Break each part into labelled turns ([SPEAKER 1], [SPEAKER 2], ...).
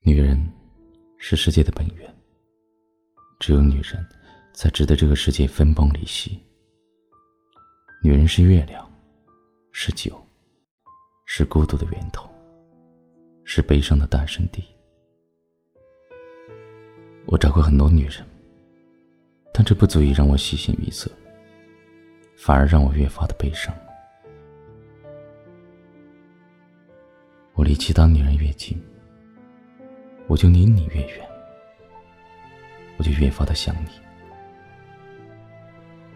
[SPEAKER 1] 女人是世界的本源，只有女人才值得这个世界分崩离析。女人是月亮，是酒，是孤独的源头，是悲伤的诞生地。我找过很多女人，但这不足以让我喜形于色，反而让我越发的悲伤。我离其他女人越近。我就离你越远，我就越发的想你，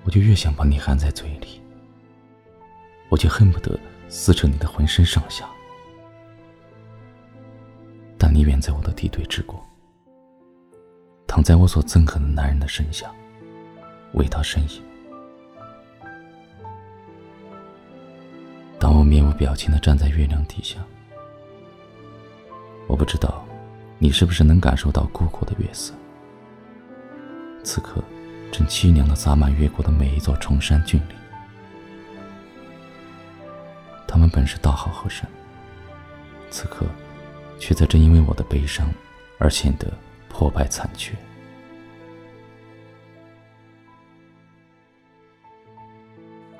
[SPEAKER 1] 我就越想把你含在嘴里，我就恨不得撕扯你的浑身上下。但你远在我的敌对之国，躺在我所憎恨的男人的身下，为他呻吟。当我面无表情的站在月亮底下，我不知道。你是不是能感受到孤苦的月色？此刻，正凄凉的洒满越国的每一座崇山峻岭。他们本是大好河山，此刻，却在正因为我的悲伤，而显得破败残缺。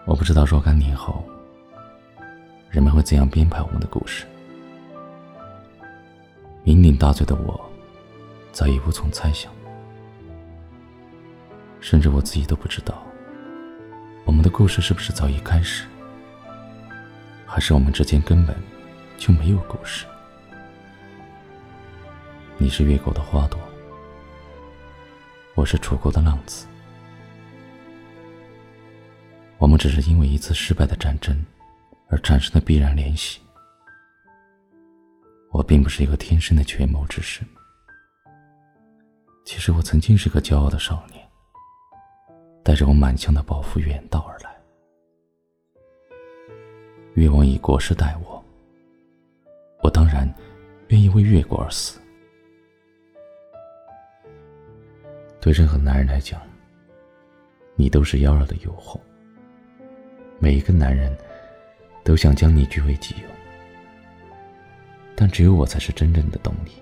[SPEAKER 1] 我不知道若干年后，人们会怎样编排我们的故事。酩酊大醉的我，早已无从猜想，甚至我自己都不知道，我们的故事是不是早已开始，还是我们之间根本就没有故事？你是越国的花朵，我是楚国的浪子，我们只是因为一次失败的战争而产生的必然联系。我并不是一个天生的权谋之士。其实我曾经是个骄傲的少年，带着我满腔的抱负远道而来。越王以国事待我，我当然愿意为越国而死。对任何男人来讲，你都是妖娆的诱惑。每一个男人，都想将你据为己有。但只有我才是真正的懂你，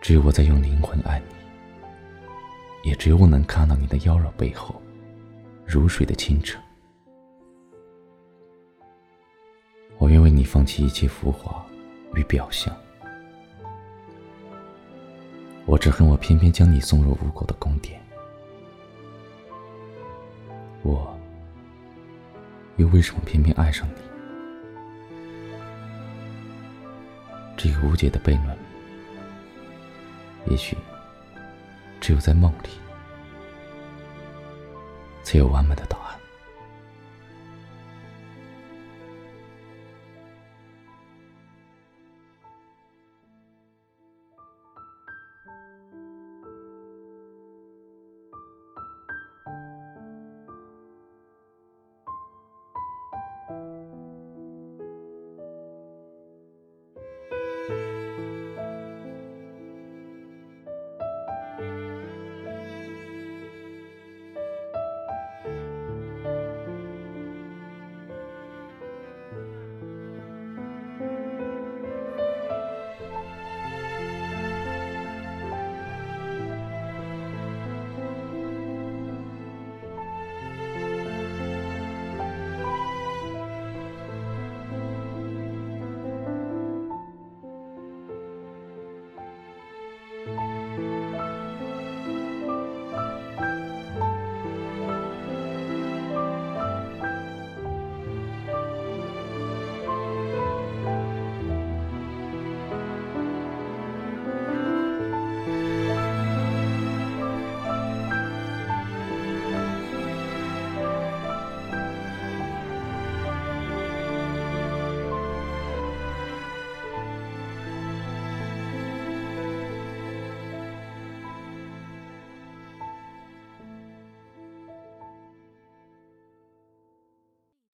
[SPEAKER 1] 只有我在用灵魂爱你，也只有我能看到你的妖娆背后，如水的清澈。我愿为你放弃一切浮华与表象，我只恨我偏偏将你送入无果的宫殿，我又为什么偏偏爱上你？这个无解的悖论，也许只有在梦里才有完美的答案。